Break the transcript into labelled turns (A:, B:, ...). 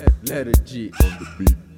A: Let, G on the beat.